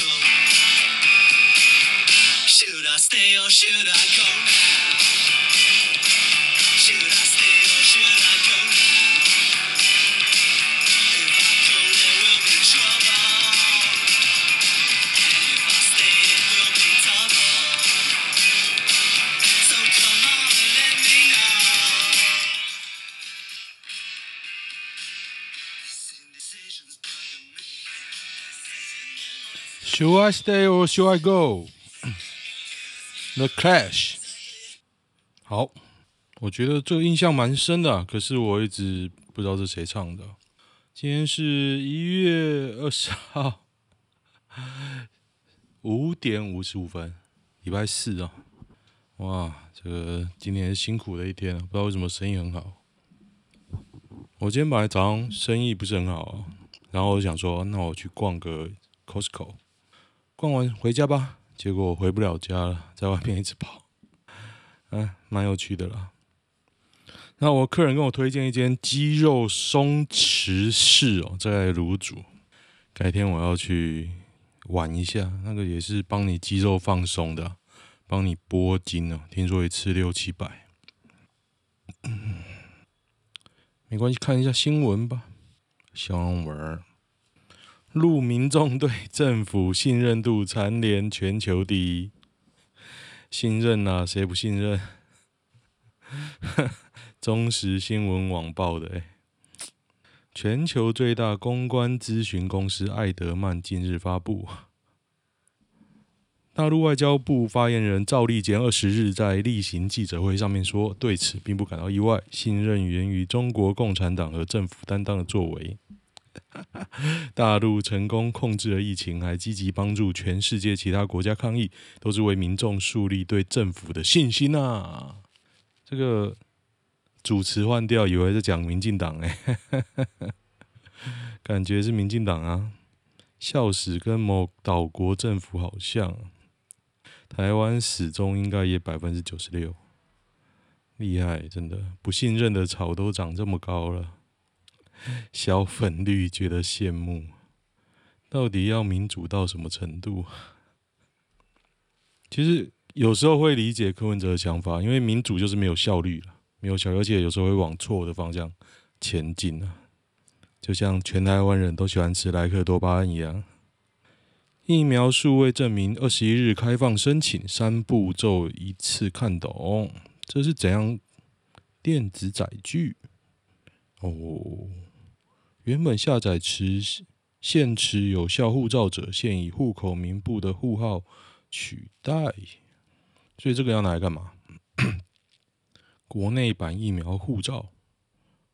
go? Should I stay or should I go Should I stay or should I go? The Clash。好，我觉得这个印象蛮深的、可是我一直不知道是谁唱的。今天是一月二十号 五点五十五分，礼拜四啊。哇，这个今天辛苦的一天啊，不知道为什么生意很好。我今天本来早上生意不是很好，然后我想说，那我去逛个 Costco。逛完回家吧，结果我回不了家了，在外面一直跑，嗯，蛮有趣的啦。那我客人跟我推荐一间肌肉松弛室哦，在卤煮，改天我要去玩一下。那个也是帮你肌肉放松的，帮你拨筋哦。听说一次六七百，嗯，没关系，看一下新闻吧。新闻。陆民众对政府信任度蝉联全球第一，信任啊，谁不信任？中时新闻网报的诶，全球最大公关咨询公司艾德曼近日发布，大陆外交部发言人赵立坚二十日在例行记者会上面说，对此并不感到意外，信任源于中国共产党和政府担当的作为。大陆成功控制了疫情，还积极帮助全世界其他国家抗疫，都是为民众树立对政府的信心啊！这个主持换掉，以为是讲民进党哎，感觉是民进党啊，笑死，跟某岛国政府好像。台湾始终应该也百分之九十六，厉害，真的不信任的草都长这么高了。小粉绿觉得羡慕，到底要民主到什么程度？其实有时候会理解柯文哲的想法，因为民主就是没有效率了，没有效率，而且有时候会往错的方向前进啊。就像全台湾人都喜欢吃莱克多巴胺一样。疫苗数位证明二十一日开放申请，三步骤一次看懂，这是怎样电子载具？哦。原本下载持现持有效护照者，现以户口名簿的户号取代，所以这个要拿来干嘛？国内版疫苗护照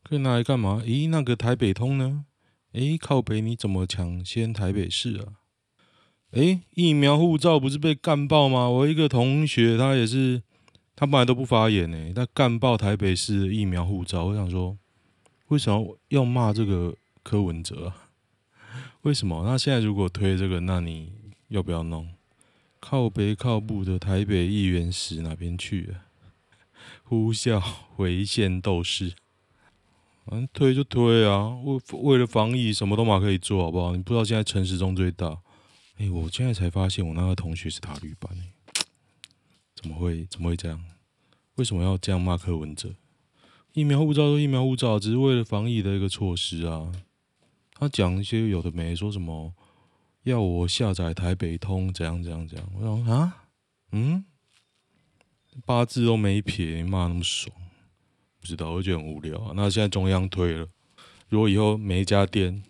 可以拿来干嘛？咦，那个台北通呢？诶，靠北你怎么抢先台北市啊？诶，疫苗护照不是被干爆吗？我一个同学他也是，他本来都不发言呢，他干爆台北市的疫苗护照，我想说。为什么要骂这个柯文哲？为什么？那现在如果推这个，那你要不要弄？靠北靠北的台北议员死哪边去了？呼啸违宪斗士，嗯推就推啊！为为了防疫，什么都嘛可以做好不好？你不知道现在城市中最大？哎，我现在才发现我那个同学是塔绿班，怎么会怎么会这样？为什么要这样骂柯文哲？疫苗护照都疫苗护照，只是为了防疫的一个措施啊。他讲一些有的没，说什么要我下载台北通，怎样怎样怎样。我说啊，嗯，八字都没撇，骂那么爽，不知道，我觉得很无聊。那现在中央推了，如果以后每一家店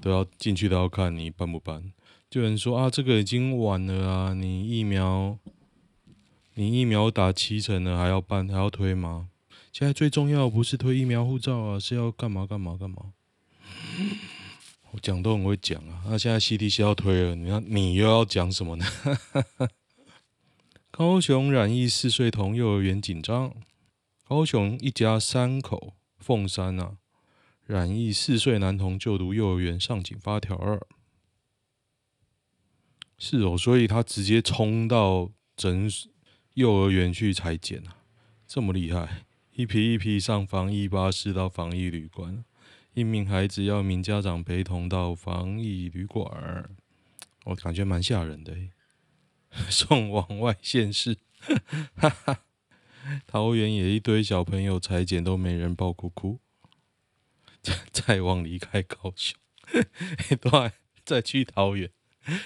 都要进去都要看你办不办，就有人说啊，这个已经晚了啊，你疫苗，你疫苗打七成了，还要办还要推吗？现在最重要不是推疫苗护照啊，是要干嘛干嘛干嘛？我讲都很会讲啊。那现在 CDC 要推了，你看你又要讲什么呢？高雄染疫四岁童幼儿园紧张。高雄一家三口凤山啊，染疫四岁男童就读幼儿园上紧发条二。是哦，所以他直接冲到诊幼儿园去采检啊，这么厉害！一批一批上防疫巴士到防疫旅馆，一名孩子要名家长陪同到防疫旅馆，我感觉蛮吓人的。送往外县市，哈哈，桃园也一堆小朋友裁剪都没人抱哭哭，再往离开高雄，都还再去桃园，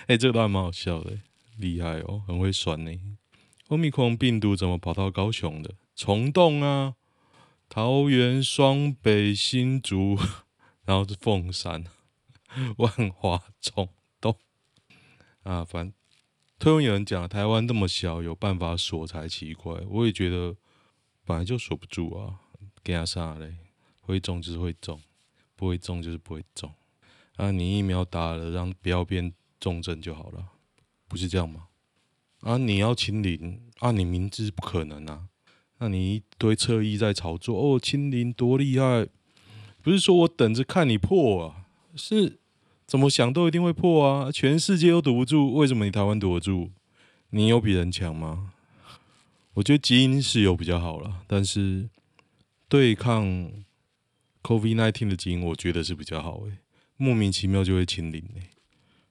哎，这个都还蛮好笑的，厉害哦，很会酸呢。欧米克病毒怎么跑到高雄的？虫洞啊，桃园、双北、新竹，然后是凤山、万华虫洞啊，反。推文有人讲，台湾那么小，有办法锁才奇怪。我也觉得，本来就锁不住啊，给他啥嘞？会中就是会中，不会中就是不会中。啊，你疫苗打了，让不要变重症就好了，不是这样吗？啊，你要清零，啊，你明知不可能啊，那你一堆侧翼在炒作哦，清零多厉害，不是说我等着看你破啊，是。怎么想都一定会破啊！全世界都堵不住，为什么你台湾堵得住？你有比人强吗？我觉得基因是有比较好了，但是对抗 COVID-19 的基因，我觉得是比较好诶。莫名其妙就会清零诶。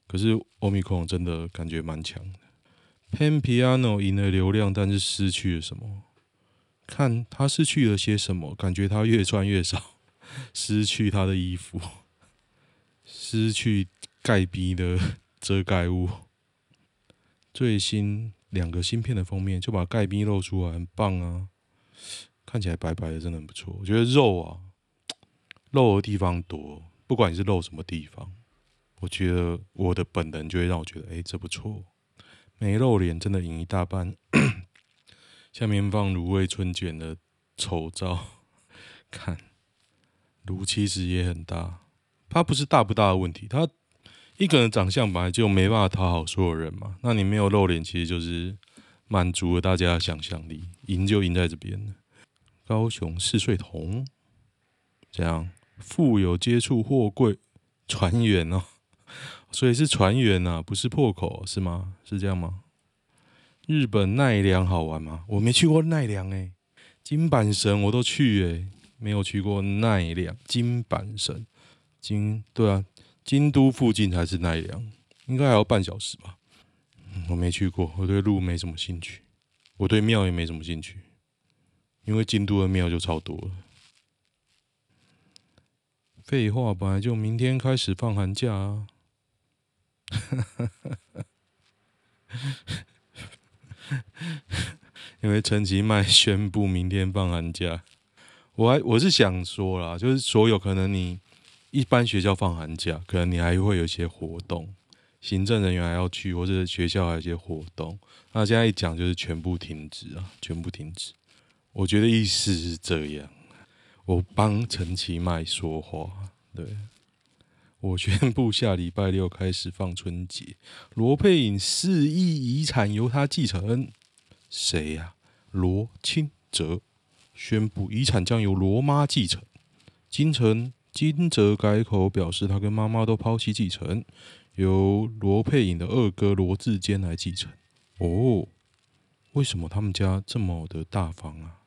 可是 Omicron 真的感觉蛮强的。Pan Piano 赢了流量，但是失去了什么？看他失去了些什么？感觉他越穿越少，失去他的衣服。失去盖逼的遮盖物，最新两个芯片的封面就把盖逼露出来，很棒啊！看起来白白的，真的很不错。我觉得肉啊，露的地方多，不管你是露什么地方，我觉得我的本能就会让我觉得，哎、这不错。没露脸真的赢一大半。下面放卤味春卷的丑照，看芦其实也很大。他不是大不大的问题，他一个人长相本来就没办法讨好所有人嘛。那你没有露脸，其实就是满足了大家的想象力，赢就赢在这边。高雄四岁童这样富有接触货柜船员哦，所以是船员呐，不是破口是吗？是这样吗？日本奈良好玩吗？我没去过奈良诶，金阪神我都去诶，没有去过奈良金阪神。京对啊，京都附近才是奈良，应该还要半小时吧。嗯，我没去过，我对路没什么兴趣，我对庙也没什么兴趣，因为京都的庙就超多了。废话，本来就明天开始放寒假啊。因为陈其迈宣布明天放寒假，我还我是想说啦，就是所有可能你。一般学校放寒假，可能你还会有一些活动，行政人员还要去，或者学校还有一些活动。那现在一讲就是全部停止啊，全部停止。我觉得意思是这样，我帮陈其迈说话。对，我宣布下礼拜六开始放春节。罗佩颖四亿遗产由他继承，谁呀、罗清哲宣布遗产将由罗妈继承，金城。金泽改口表示，他跟妈妈都抛弃继承，由罗佩颖的二哥罗志坚来继承。哦，为什么他们家这么的大方啊？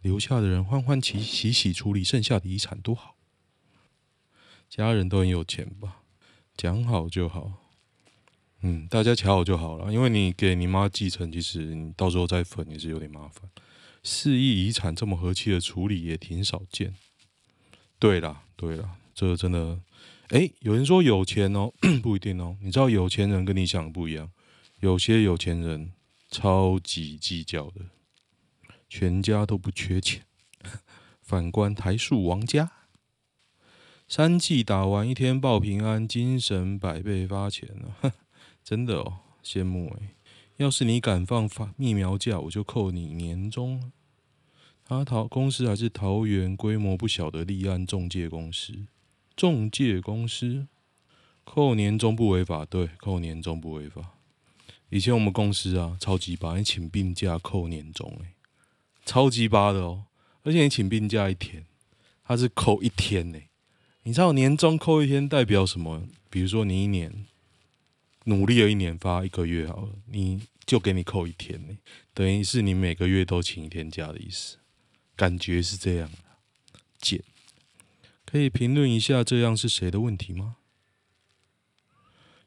留下的人欢欢喜喜喜处理剩下的遗产多好，家人都很有钱吧？讲好就好，嗯，大家瞧好就好了。因为你给你妈继承，其实你到时候再分也是有点麻烦。四亿遗产这么和气的处理也挺少见。对啦，对啦，这真的，哎，有人说有钱哦，不一定哦。你知道有钱人跟你想的不一样，有些有钱人超级计较的，全家都不缺钱。反观台塑王家，三剂打完一天报平安，精神百倍发钱啊！真的哦，羡慕哎！要是你敢放发疫苗假，我就扣你年终。他桃公司还是桃园规模不小的立案中介公司，中介公司扣年终不违法，对，扣年终不违法。以前我们公司啊，超级巴，你请病假扣年终，哎，超级巴的哦，而且你请病假一天，他是扣一天呢。你知道年终扣一天代表什么？比如说你一年努力了一年，发一个月好了，你就给你扣一天呢，等于是你每个月都请一天假的意思，感觉是这样。姐，可以评论一下这样是谁的问题吗？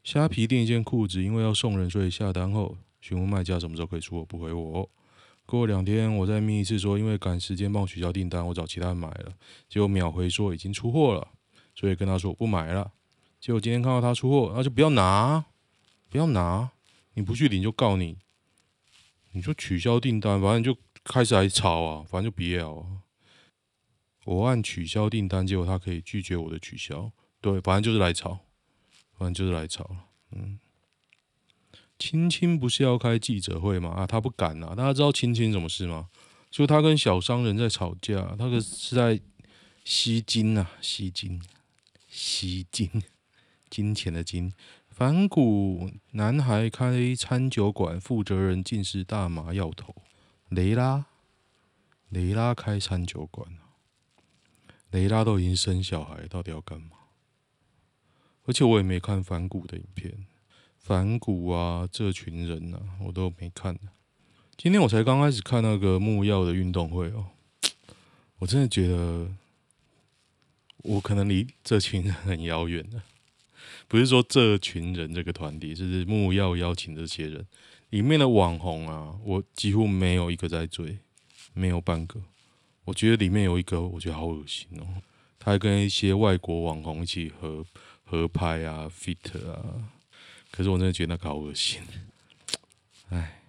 虾皮订一件裤子，因为要送人，所以下单后询问卖家什么时候可以出货，不回我。过两天我再密一次说，因为赶时间帮我取消订单，我找其他人买了，结果秒回说已经出货了。所以跟他说我不买了，结果今天看到他出货，那就不要拿，不要拿，你不去领就告你，你就取消订单，反正就开始来吵啊，反正就别要啊。我按取消订单，结果他可以拒绝我的取消，对，反正就是来吵，反正就是来吵。嗯，青青不是要开记者会吗？啊，他不敢啊，大家知道青青什么事吗？就他跟小商人在吵架，他可是在吸金啊，吸金。吸金，金钱的金。反骨男孩开餐酒馆，负责人竟是大麻药头。雷拉，雷拉开餐酒馆，雷拉都已经生小孩，到底要干嘛？而且我也没看反骨的影片，反骨啊，这群人啊，我都没看。今天我才刚开始看那个木曜的运动会哦，我真的觉得。我可能离这群人很遥远的，不是说这群人这个团体，是木曜邀请这些人。里面的网红啊，我几乎没有一个在追，没有半个。我觉得里面有一个，我觉得好恶心哦，他还跟一些外国网红一起合合拍啊，fit 啊，可是我真的觉得那个好恶心，哎。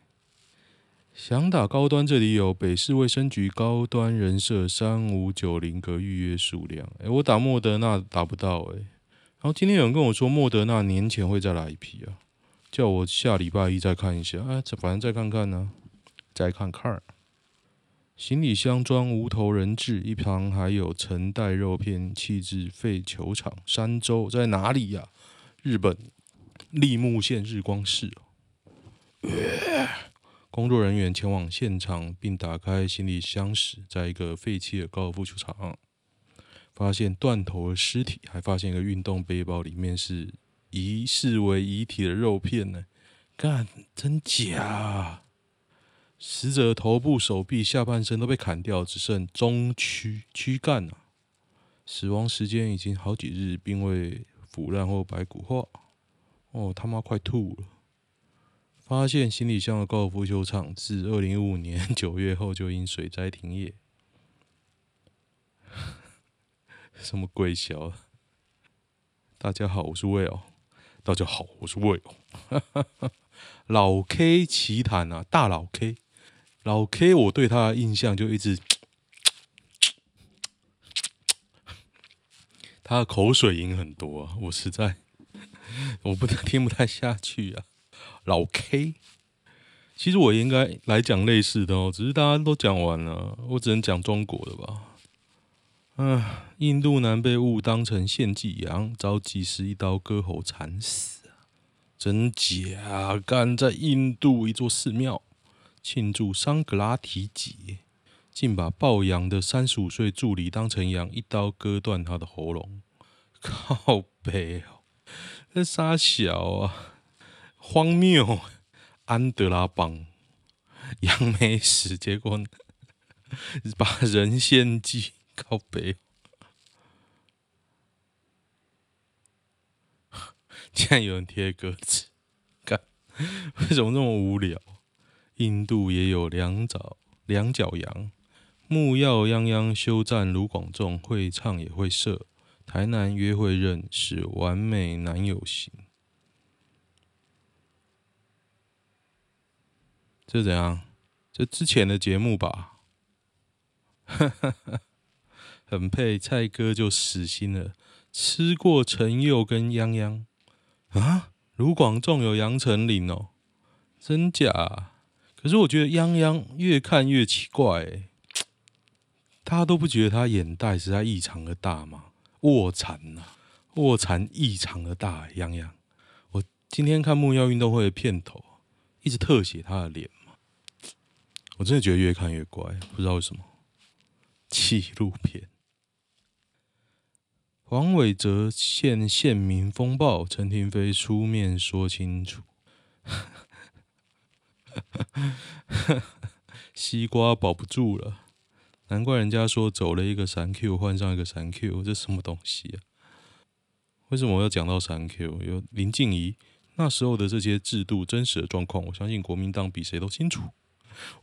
想打高端，这里有北市卫生局高端人设三五九零格预约数量。哎、欸，我打莫德纳打不到哎、欸。然后今天有人跟我说莫德纳年前会再来一批啊，叫我下礼拜一再看一下。哎、反正再看看呢、再看看。行李箱装无头人质，一旁还有曾带肉片弃置废球场。山州在哪里呀、日本立木县日光市。工作人员前往现场，并打开行李箱时，在一个废弃的高尔夫球场，发现断头的尸体，还发现一个运动背包，里面是疑似为遗体的肉片呢。干，真假？死者头部、手臂、下半身都被砍掉，只剩中躯躯干了。死亡时间已经好几日，并未腐烂或白骨化。哦，他妈快吐了！发现行李箱的高尔夫球场自二零一五年 九月后就因水灾停业。什么鬼小？大家好，我是魏哦。大家好，我是魏哦。老 K 奇谈啊，大老 K，老 K，我对他的印象就一直，他的口水音很多啊，我实在 我不能听不太下去啊。老 K，其实我应该来讲类似的哦，只是大家都讲完了，我只能讲中国的吧。嗯，印度男被误当成献祭羊，遭祭司一刀割喉惨死，真假？干在印度一座寺庙庆祝桑格拉提节，竟把抱羊的三十五岁助理当成羊，一刀割断他的喉咙，靠北哦，这杀小啊！荒谬！安德拉邦杨梅史，结果 把人献祭靠北，竟然有人贴歌词，干为什么那么无聊？印度也有两脚两脚羊，木曜泱泱休战卢广仲会唱也会射，台南约会认识完美男友型。这怎样？这之前的节目吧，很配蔡哥就死心了。吃过陈佑跟泱泱啊？卢广仲有杨丞琳哦，真假？可是我觉得泱泱越看越奇怪，哎，大家都不觉得他眼袋实在异常的大吗？卧蚕呐，卧蚕异常的大，泱泱。我今天看木曜运动会的片头，一直特写他的脸，我真的觉得越看越怪，不知道为什么。纪录片。黄伟哲现县民风暴，陈廷飞出面说清楚。西瓜保不住了，难怪人家说走了一个三 Q 换上一个三 Q，这什么东西啊？为什么我要讲到三 Q？有林静怡那时候的这些制度真实的状况，我相信国民党比谁都清楚。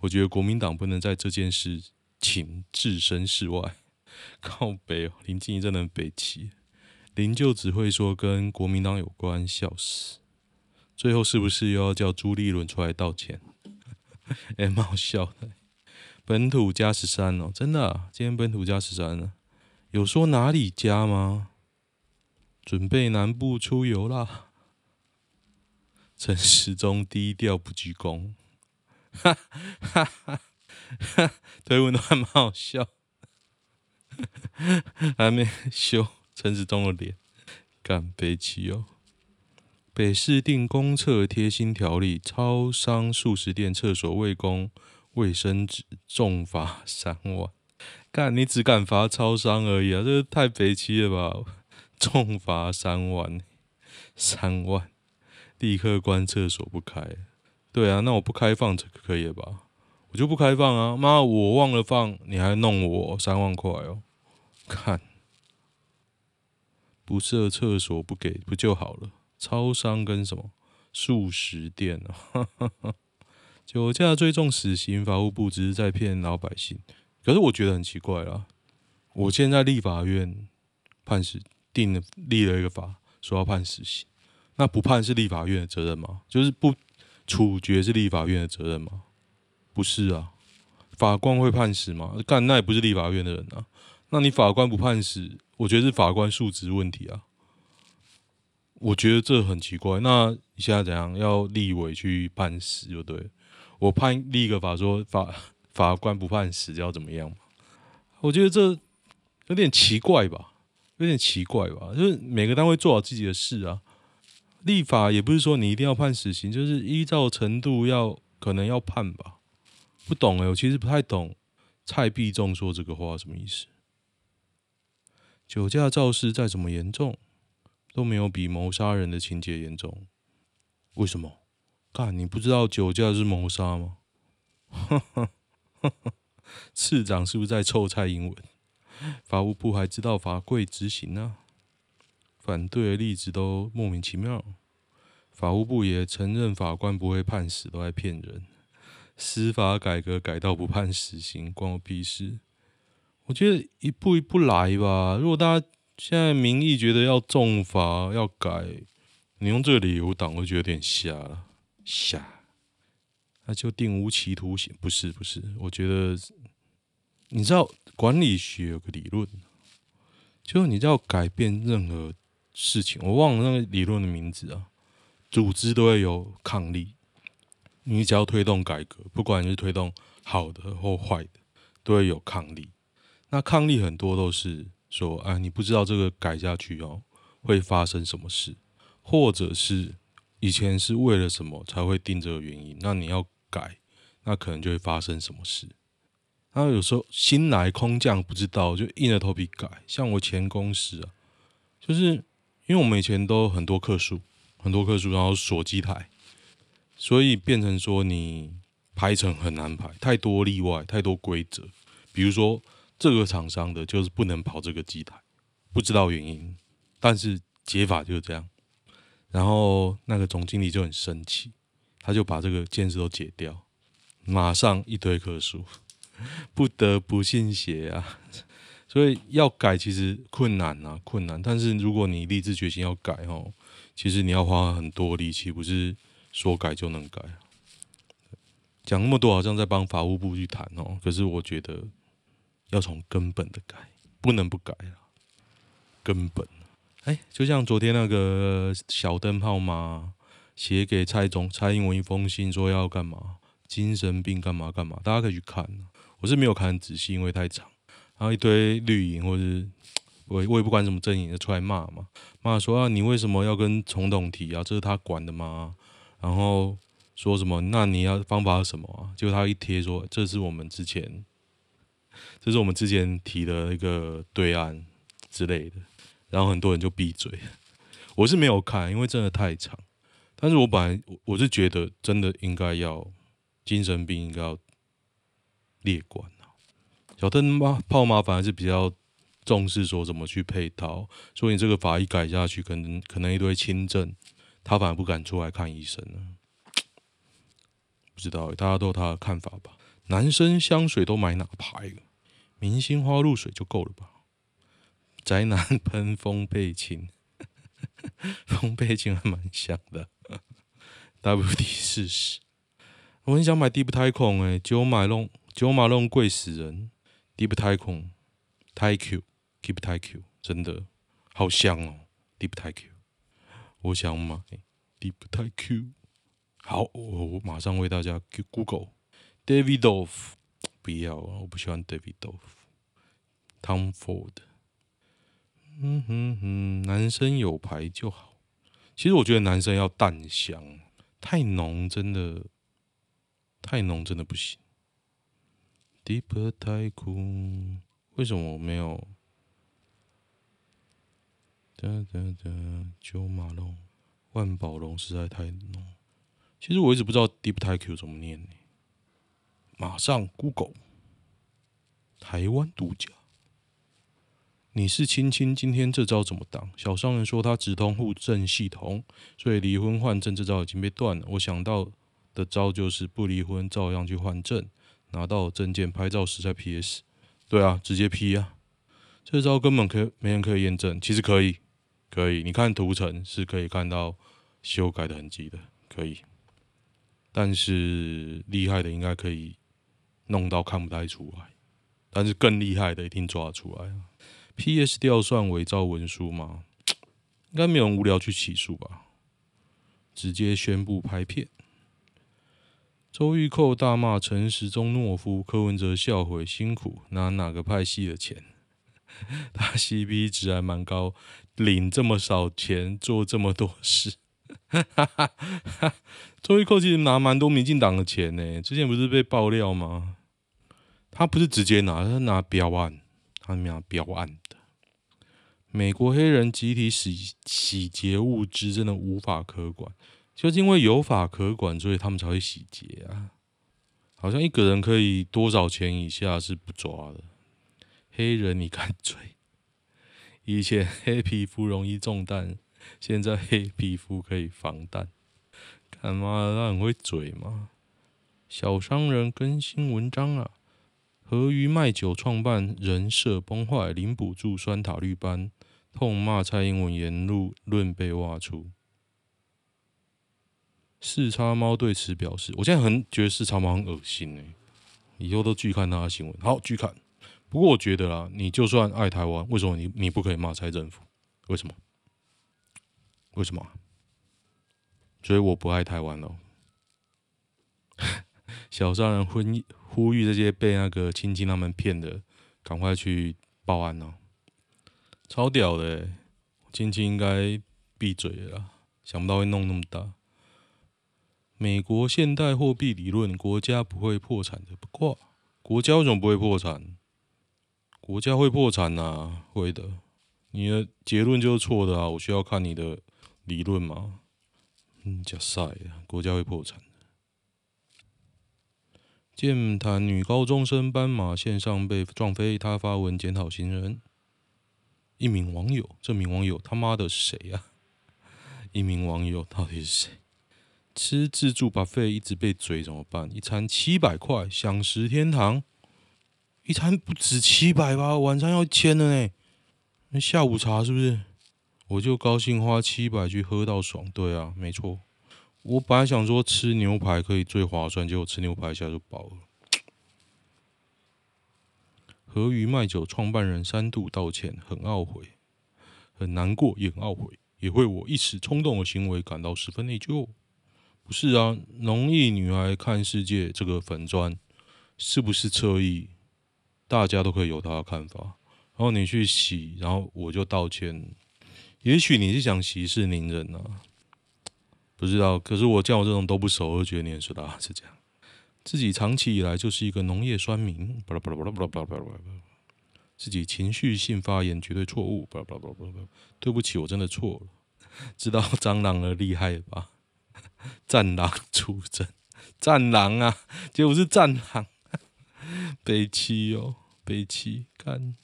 我觉得国民党不能在这件事情置身事外。靠北哦，林静仪真的北齐，林就只会说跟国民党有关，笑死。最后是不是又要叫朱立伦出来道歉？哎，蛮好笑的。本土加十三哦，真的啊，今天本土加十三呢？有说哪里加吗？准备南部出游啦。陈时中低调不鞠躬，哈哈哈哈，推文都还蛮好笑。还没修陈时中的脸，干悲戚哦！北市定公厕贴心条例，超商、素食店厕所未供卫生纸，重罚三万。干，你只敢罚超商而已啊？这太悲戚了吧！重罚三万，三万，立刻关厕所不开。对啊，那我不开放这可以了吧？我就不开放啊！妈，我忘了放，你还弄我三万块哦！看，不设厕所不给不就好了？超商跟什么速食店啊？酒驾最重死刑，法务部只是在骗老百姓。可是我觉得很奇怪啦。我现在立法院判死定了，立了一个法，说要判死刑，那不判是立法院的责任吗？就是不处决是立法院的责任吗？不是啊，法官会判死吗？干，那也不是立法院的人啊。那你法官不判死，我觉得是法官素质问题啊。我觉得这很奇怪。那你现在怎样？要立委去判死就对。我判立个法说法法官不判死要怎么样？我觉得这有点奇怪吧，有点奇怪吧。就是每个单位做好自己的事啊。立法也不是说你一定要判死刑，就是依照程度要可能要判吧。不懂哎、我其实不太懂蔡必仲说这个话什么意思。酒驾肇事再怎么严重，都没有比谋杀人的情节严重。为什么？干，你不知道酒驾是谋杀吗？市长是不是在臭蔡英文？法务部还知道法规执行呢、反对的例子都莫名其妙。法务部也承认法官不会判死，都在骗人。司法改革改到不判死刑，关我屁事。我觉得一步一步来吧。如果大家现在民意觉得要重罚要改，你用这个理由挡，我觉得有点瞎了，瞎。那就定无期徒刑，不是不是。我觉得你知道管理学有个理论，就是你要改变任何事情，我忘了那个理论的名字啊。组织都会有抗力，你只要推动改革，不管是推动好的或坏的，都会有抗力。那抗力很多都是说，啊，你不知道这个改下去哦，会发生什么事，或者是以前是为了什么才会定这个原因，那你要改，那可能就会发生什么事。然后有时候新来空降不知道，就硬着头皮改。像我前公司啊，就是因为我们以前都很多客数，很多客数，然后锁机台，所以变成说你排程很难排，太多例外，太多规则，比如说。这个厂商的就是不能跑这个机台，不知道原因，但是解法就是这样。然后那个总经理就很生气，他就把这个建设都解掉，马上一堆客数，不得不信邪啊。所以要改其实困难啊，困难。但是如果你立志决心要改哦，其实你要花很多力气，不是说改就能改。讲那么多好像在帮法务部去谈哦，可是我觉得。要从根本的改，不能不改啊！根本哎，就像昨天那个小灯泡嘛，写给蔡总蔡英文一封信，说要干嘛？精神病干嘛干嘛？大家可以去看。我是没有看仔细，因为太长。然后一堆绿营或者是我我也不管什么阵营就出来骂嘛，骂说啊，你为什么要跟总统提啊？这是他管的吗？然后说什么？那你要方法是什么啊？结果他一贴说，这是我们之前，这是我们之前提的一个对案之类的。然后很多人就闭嘴。我是没有看，因为真的太长。但是我本来我是觉得真的应该要精神病应该要列管。小灯嘛，泡嘛，反而是比较重视说怎么去配套，所以你这个法医改下去，可能可能一堆轻症，他反而不敢出来看医生了。不知道，大家都有他的看法吧？男生香水都买哪牌？明星花露水就够了吧？宅男喷风倍清，风倍清还蛮香的。WD 四十，我很想买 Deep 太空诶，九马弄九马弄贵死人。Deep 太空，太 Q，Keep 太 Q，真的好香哦！Deep 太 Q，我想买 Deep 太 Q。好，我我马上为大家 Google Davidoff，不要啊，我不喜欢 Davidoff。Tom Ford，嗯哼哼，男生有牌就好。其实我觉得男生要淡香，太浓真的，太浓真的不行。Deep 太酷，为什么我没有？哒哒哒，九马龙、万宝龙实在太浓。其实我一直不知道 Deep 太 Q 怎么念呢？马上 Google，台湾独家。你是亲亲，今天这招怎么挡？小商人说他直通户政系统，所以离婚换证这招已经被断了。我想到的招就是不离婚，照样去换证。拿到证件拍照时再 PS，对啊，直接 P 啊，这招根本可以没人可以验证，其实可以，可以，你看图层是可以看到修改的痕迹的，可以，但是厉害的应该可以弄到看不太出来，但是更厉害的一定抓得出来啊，PS 调算伪造文书吗？应该没有人无聊去起诉吧，直接宣布拍片。周玉蔻大骂陈时中懦夫，柯文哲笑回辛苦拿哪个派系的钱？他 CP 值还蛮高，领这么少钱做这么多事。周玉蔻其实拿蛮多民进党的钱呢，之前不是被爆料吗？他不是直接拿，他拿标案，他拿标案的。美国黑人集体洗洗劫物资，真的无法可管。就是因为有法可管，所以他们才会洗劫啊！好像一个人可以多少钱以下是不抓的。黑人你敢嘴？以前黑皮肤容易中弹，现在黑皮肤可以防弹。干嘛？他很会嘴吗？小商人更新文章啊！和鱼卖酒创办人设崩坏，领补助酸塔绿班，痛骂蔡英文言论被挖出。四叉猫对此表示：“我现在很觉得四叉猫很恶心哎，以后都拒看他的新闻。好，拒看。不过我觉得啦，你就算爱台湾，为什么你你不可以骂蔡政府？为什么？为什么？所以我不爱台湾喽。小商人呼呼吁这些被那个亲亲他们骗的，赶快去报案哦。超屌的，亲亲应该闭嘴了，想不到会弄那么大。”美国现代货币理论，国家不会破产的。不过，国家为什么不会破产？国家会破产呐，会的。你的结论就是错的啊！我需要看你的理论吗？嗯，假赛，国家会破产。健谈女高中生斑马线上被撞飞，她发文检讨行人。一名网友，这名网友他妈的是谁呀？一名网友到底是谁？吃自助把费一直被嘴怎么办？一餐七百块，享食天堂。一餐不止七百吧？晚餐要一千了呢。那下午茶是不是？我就高兴花七百去喝到爽。对啊，没错。我本来想说吃牛排可以最划算，结果吃牛排一下就饱了。和鱼卖酒创办人三度道歉，很懊悔。很难过，也很懊悔，也为我一时冲动的行为感到十分内疚。不是啊，农艺女孩看世界这个粉砖是不是侧翼？大家都可以有他的看法。然后你去洗，然后我就道歉。也许你是想息事宁人呢、不知道。可是我见我这种都不熟，我觉得你很说的是这样。自己长期以来就是一个农业酸民，巴拉巴拉巴拉巴拉巴拉巴拉。自己情绪性发言绝对错误，巴拉巴拉巴拉巴拉。对不起，我真的错了。知道蟑螂的厉害吧？战狼出征，战狼啊，结果是战狼，悲戚哦，悲戚，看，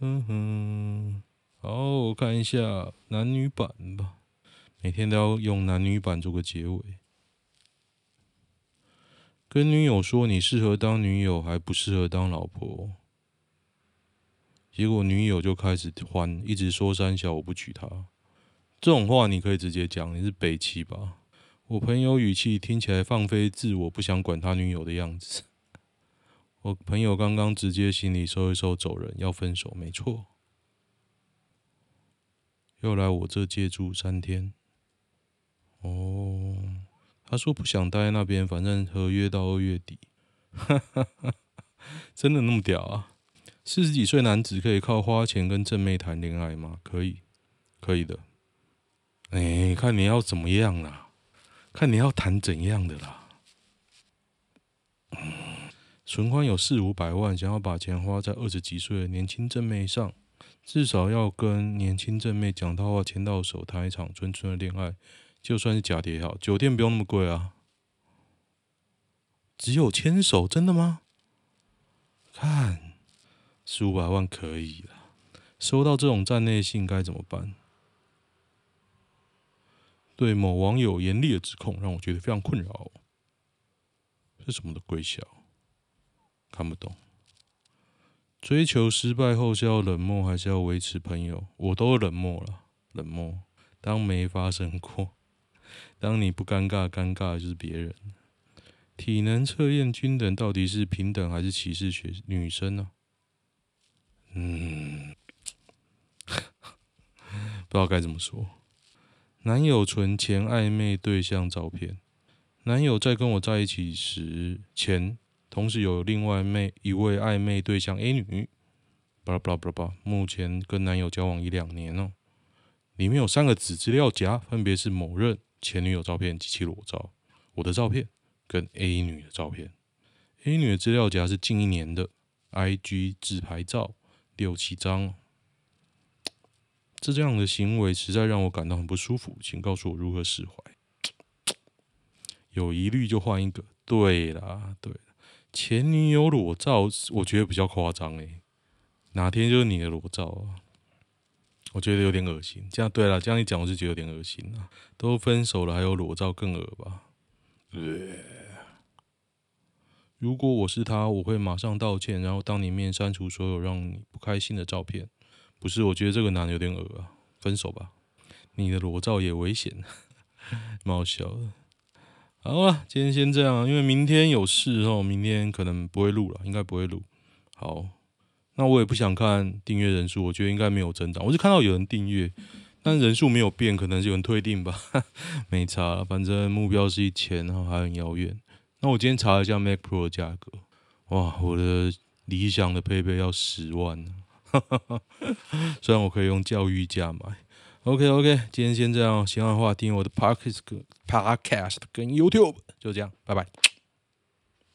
嗯哼，好，我看一下男女版吧，每天都要用男女版做个结尾。跟女友说你适合当女友，还不适合当老婆，结果女友就开始欢，一直说三小我不娶她。这种话你可以直接讲，你是北七吧？我朋友语气听起来放飞自我，不想管他女友的样子。我朋友刚刚直接行李收一收走人，要分手，没错。又来我这借住三天。哦，他说不想待在那边，反正合约到二月底。哈哈哈，真的那么屌啊？四十几岁男子可以靠花钱跟正妹谈恋爱吗？可以，可以的。哎、看你要怎么样啦，看你要谈怎样的啦。存款有四五百万，想要把钱花在二十几岁的年轻正妹上，至少要跟年轻正妹讲套话，牵到手，谈一场纯纯的恋爱，就算是假的也好。酒店不用那么贵啊，只有牵手，真的吗？看四五百万可以了，收到这种站内信该怎么办？对某网友严厉的指控，让我觉得非常困扰。是什么的鬼笑？看不懂。追求失败后是要冷漠，还是要维持朋友？我都冷漠了，冷漠。当没发生过。当你不尴尬，尴尬的就是别人。体能测验均等，到底是平等还是歧视学女生呢？嗯，不知道该怎么说。男友存前暧昧对象照片，男友在跟我在一起时前，同时有另外妹一位暧昧对象 A 女，巴拉巴拉巴拉巴，目前跟男友交往一两年哦。里面有三个子资料夹，分别是某任前女友照片及其裸照，我的照片跟 A 女的照片。A 女的资料夹是近一年的 IG 自拍照六七张。这这样的行为实在让我感到很不舒服，请告诉我如何释怀。有疑虑就换一个。对啦，对啦，前女友裸照，我觉得比较夸张诶。哪天就是你的裸照啊？我觉得有点恶心。这样对了，这样一讲我就觉得有点恶心啊。都分手了还有裸照更恶吧？对。如果我是他，我会马上道歉，然后当你面删除所有让你不开心的照片。不是，我觉得这个男的有点恶啊，分手吧。你的裸照也危险，蛮好笑的。好了，今天先这样，因为明天有事哦，明天可能不会录了，应该不会录。好，那我也不想看订阅人数，我觉得应该没有增长。我是看到有人订阅，但人数没有变，可能是有人退订吧，没差了。反正目标是一千，然后还很遥远。那我今天查了一下 Mac Pro 的价格，哇，我的理想的配备要十万。虽然我可以用教育价买，OK OK，今天先这样，喜欢的话听我的 Podcast Podcast 跟 YouTube，就这样，拜拜。